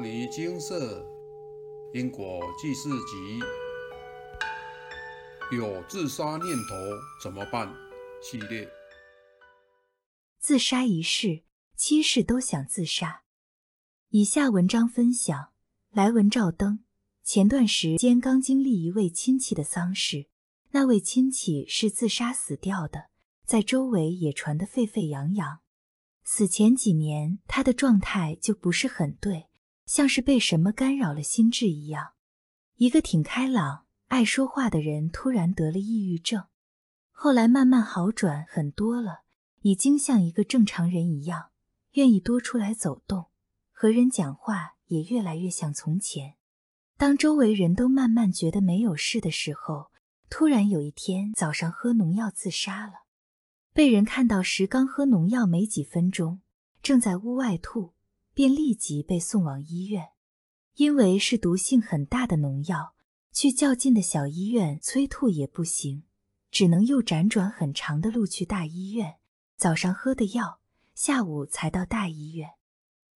摩尼金色因果记事集，有自杀念头怎么办？系列。自杀一世，七世都想自杀。以下文章分享：来文照灯。前段时间刚经历一位亲戚的丧事，那位亲戚是自杀死掉的，在周围也传得沸沸扬扬。死前几年，他的状态就不是很对，像是被什么干扰了心智一样。一个挺开朗、爱说话的人，突然得了抑郁症，后来慢慢好转很多了，已经像一个正常人一样，愿意多出来走动，和人讲话也越来越像从前。当周围人都慢慢觉得没有事的时候，突然有一天早上喝农药自杀了。被人看到时，刚喝农药没几分钟，正在屋外吐，便立即被送往医院。因为是毒性很大的农药，去较近的小医院催吐也不行，只能又辗转很长的路去大医院。早上喝的药，下午才到大医院。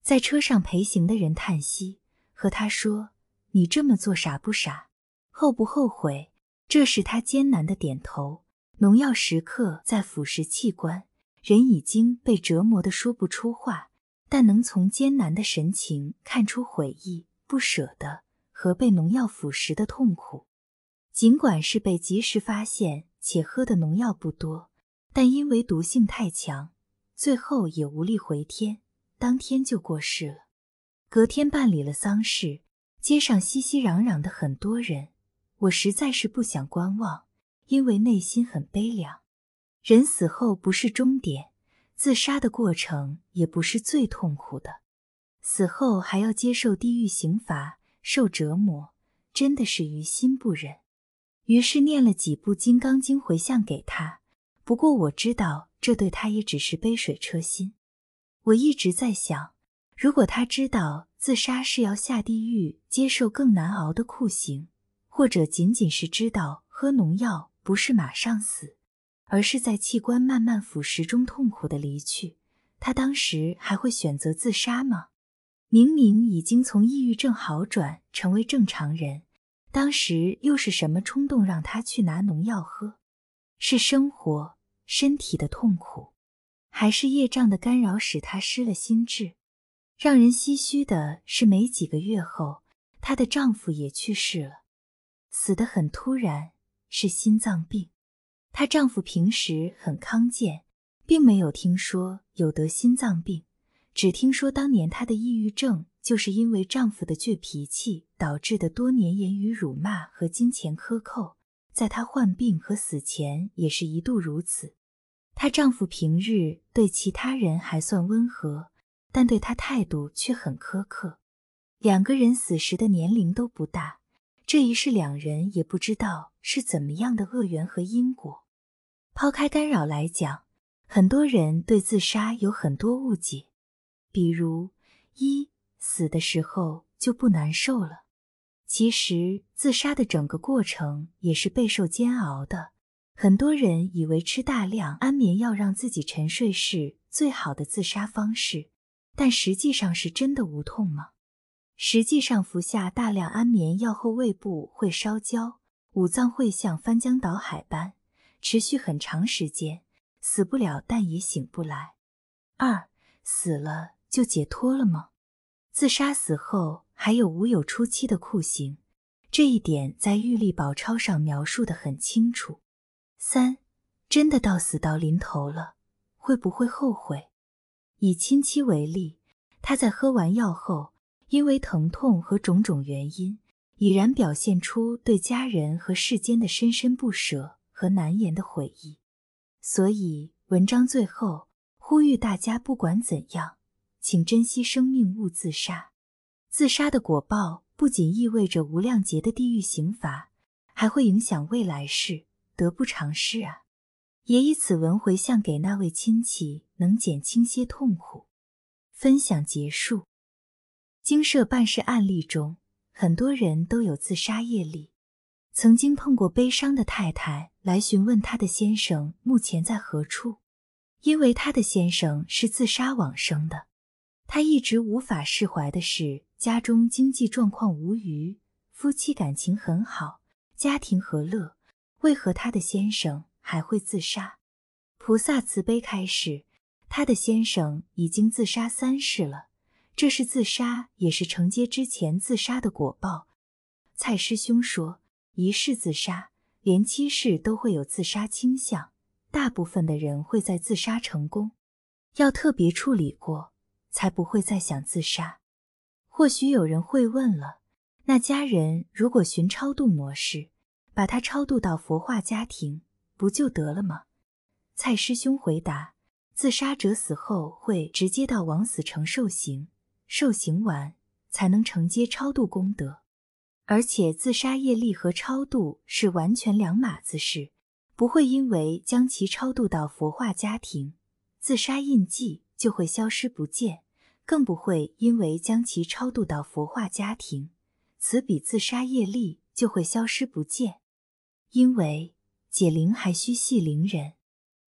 在车上陪行的人叹息，和他说：“你这么做傻不傻？后不后悔？”这时他艰难的点头。农药时刻在腐蚀器官，人已经被折磨的说不出话，但能从艰难的神情看出悔意、不舍得和被农药腐蚀的痛苦。尽管是被及时发现且喝的农药不多，但因为毒性太强，最后也无力回天，当天就过世了。隔天办理了丧事，街上熙熙攘攘的很多人，我实在是不想观望。因为内心很悲凉，人死后不是终点，自杀的过程也不是最痛苦的，死后还要接受地狱刑罚，受折磨，真的是于心不忍。于是念了几部《金刚经》回向给他。不过我知道，这对他也只是杯水车薪。我一直在想，如果他知道自杀是要下地狱，接受更难熬的酷刑，或者仅仅是知道喝农药。不是马上死，而是在器官慢慢腐蚀中痛苦的离去。他当时还会选择自杀吗？明明已经从抑郁症好转，成为正常人，当时又是什么冲动让他去拿农药喝？是生活、身体的痛苦，还是业障的干扰使他失了心智？让人唏嘘的是，没几个月后，她的丈夫也去世了，死得很突然。是心脏病，她丈夫平时很康健，并没有听说有得心脏病，只听说当年她的抑郁症就是因为丈夫的倔脾气导致的，多年言语辱骂和金钱克扣，在她患病和死前也是一度如此。她丈夫平日对其他人还算温和，但对她态度却很苛刻。两个人死时的年龄都不大。这一世，两人也不知道是怎么样的恶缘和因果。抛开干扰来讲，很多人对自杀有很多误解，比如一死的时候就不难受了。其实自杀的整个过程也是备受煎熬的。很多人以为吃大量安眠药让自己沉睡是最好的自杀方式，但实际上是真的无痛吗？实际上，服下大量安眠药后，胃部会烧焦，五脏会像翻江倒海般持续很长时间，死不了，但也醒不来。二，死了就解脱了吗？自杀死后还有无有初期的酷刑，这一点在《玉历宝钞》上描述的很清楚。三，真的到死到临头了，会不会后悔？以亲戚为例，他在喝完药后。因为疼痛和种种原因，已然表现出对家人和世间的深深不舍和难言的悔意。所以，文章最后呼吁大家，不管怎样，请珍惜生命，勿自杀。自杀的果报不仅意味着无量劫的地狱刑罚，还会影响未来世，得不偿失啊！也以此文回向给那位亲戚，能减轻些痛苦。分享结束。经社办事案例中，很多人都有自杀业力。曾经碰过悲伤的太太来询问她的先生目前在何处，因为她的先生是自杀往生的。他一直无法释怀的是，家中经济状况无虞，夫妻感情很好，家庭和乐，为何他的先生还会自杀？菩萨慈悲开示，他的先生已经自杀三世了，这是自杀，也是承接之前自杀的果报。蔡师兄说，一世自杀，连七世都会有自杀倾向，大部分的人会在自杀成功，要特别处理过。才不会再想自杀。或许有人会问了：那家人如果寻超度模式，把他超度到佛化家庭，不就得了吗？蔡师兄回答：自杀者死后会直接到枉死城受刑，受刑完才能承接超度功德。而且自杀业力和超度是完全两码子事，不会因为将其超度到佛化家庭，自杀印记就会消失不见。更不会因为将其超度到佛化家庭，此笔自杀业力就会消失不见。因为解铃还需系铃人，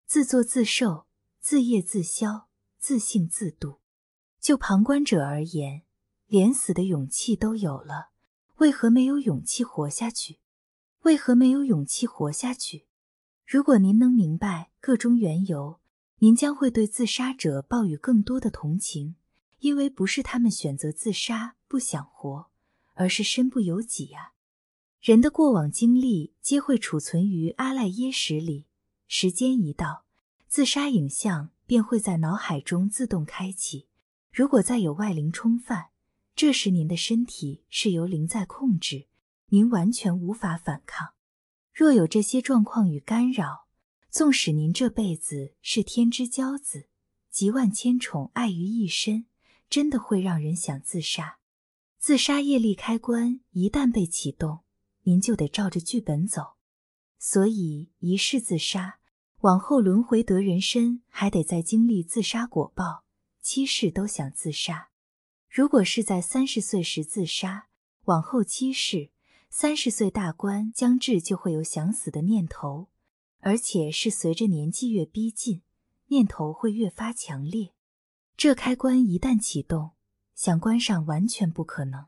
自作自受，自业自消，自性自度。就旁观者而言，连死的勇气都有了，为何没有勇气活下去？为何没有勇气活下去？如果您能明白个中缘由，您将会对自杀者抱有更多的同情。因为不是他们选择自杀不想活，而是身不由己呀。人的过往经历皆会储存于阿赖耶识里，时间一到，自杀影像便会在脑海中自动开启。如果再有外灵冲犯，这时您的身体是由灵在控制，您完全无法反抗。若有这些状况与干扰，纵使您这辈子是天之骄子，集万千宠爱于一身。真的会让人想自杀。自杀业力开关一旦被启动，您就得照着剧本走。所以一世自杀，往后轮回得人身，还得再经历自杀果报。七世都想自杀。如果是在三十岁时自杀，往后七世，三十岁大关将至，就会有想死的念头，而且是随着年纪越逼近，念头会越发强烈。这开关一旦启动，想关上完全不可能。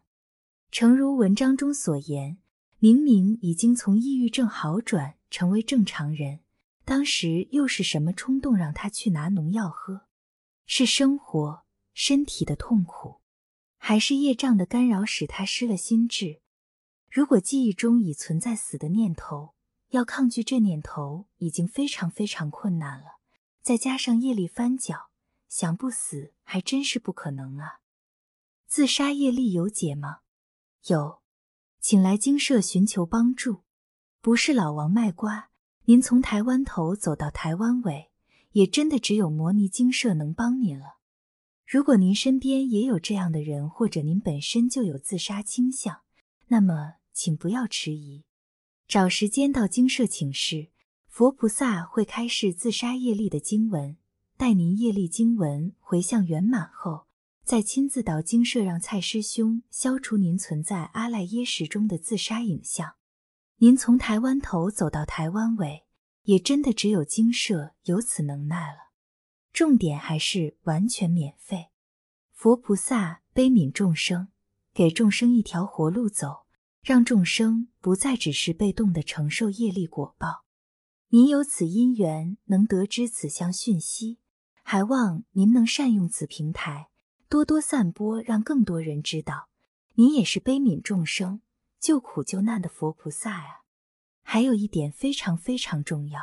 诚如文章中所言，明明已经从抑郁症好转成为正常人，当时又是什么冲动让他去拿农药喝？是生活、身体的痛苦，还是业障的干扰使他失了心智？如果记忆中已存在死的念头，要抗拒这念头已经非常非常困难了，再加上业力翻搅。想不死还真是不可能啊！自杀业力有解吗？有，请来精舍寻求帮助。不是老王卖瓜，您从台湾头走到台湾尾，也真的只有摩尼精舍能帮您了。如果您身边也有这样的人，或者您本身就有自杀倾向，那么请不要迟疑，找时间到精舍请示，佛菩萨会开示自杀业力的经文。待您业力经文回向圆满后，再亲自到精舍让蔡师兄消除您存在阿赖耶识中的自杀影像。您从台湾头走到台湾尾，也真的只有精舍有此能耐了。重点还是完全免费。佛菩萨悲悯众生，给众生一条活路走，让众生不再只是被动的承受业力果报。您有此因缘，能得知此项讯息。还望您能善用此平台，多多散播，让更多人知道，您也是悲悯众生、救苦救难的佛菩萨呀。还有一点非常非常重要，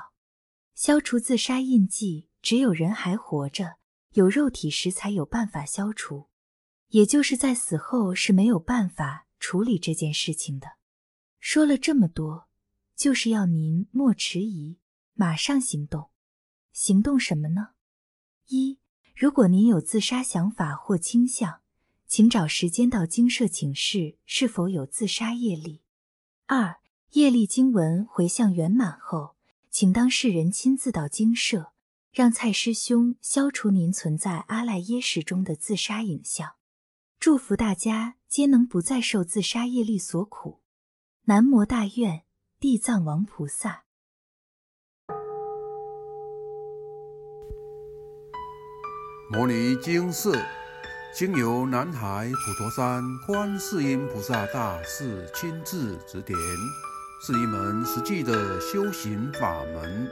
消除自杀印记，只有人还活着，有肉体时才有办法消除，也就是在死后是没有办法处理这件事情的。说了这么多，就是要您莫迟疑，马上行动。行动什么呢？一，如果您有自杀想法或倾向，请找时间到精舍请示是否有自杀业力。二，业力经文回向圆满后，请当事人亲自到精舍，让蔡师兄消除您存在阿赖耶识中的自杀影像。祝福大家皆能不再受自杀业力所苦。南无大愿地藏王菩萨。摩尼经寺经由南海普陀山观世音菩萨大士亲自指点，是一门实际的修行法门，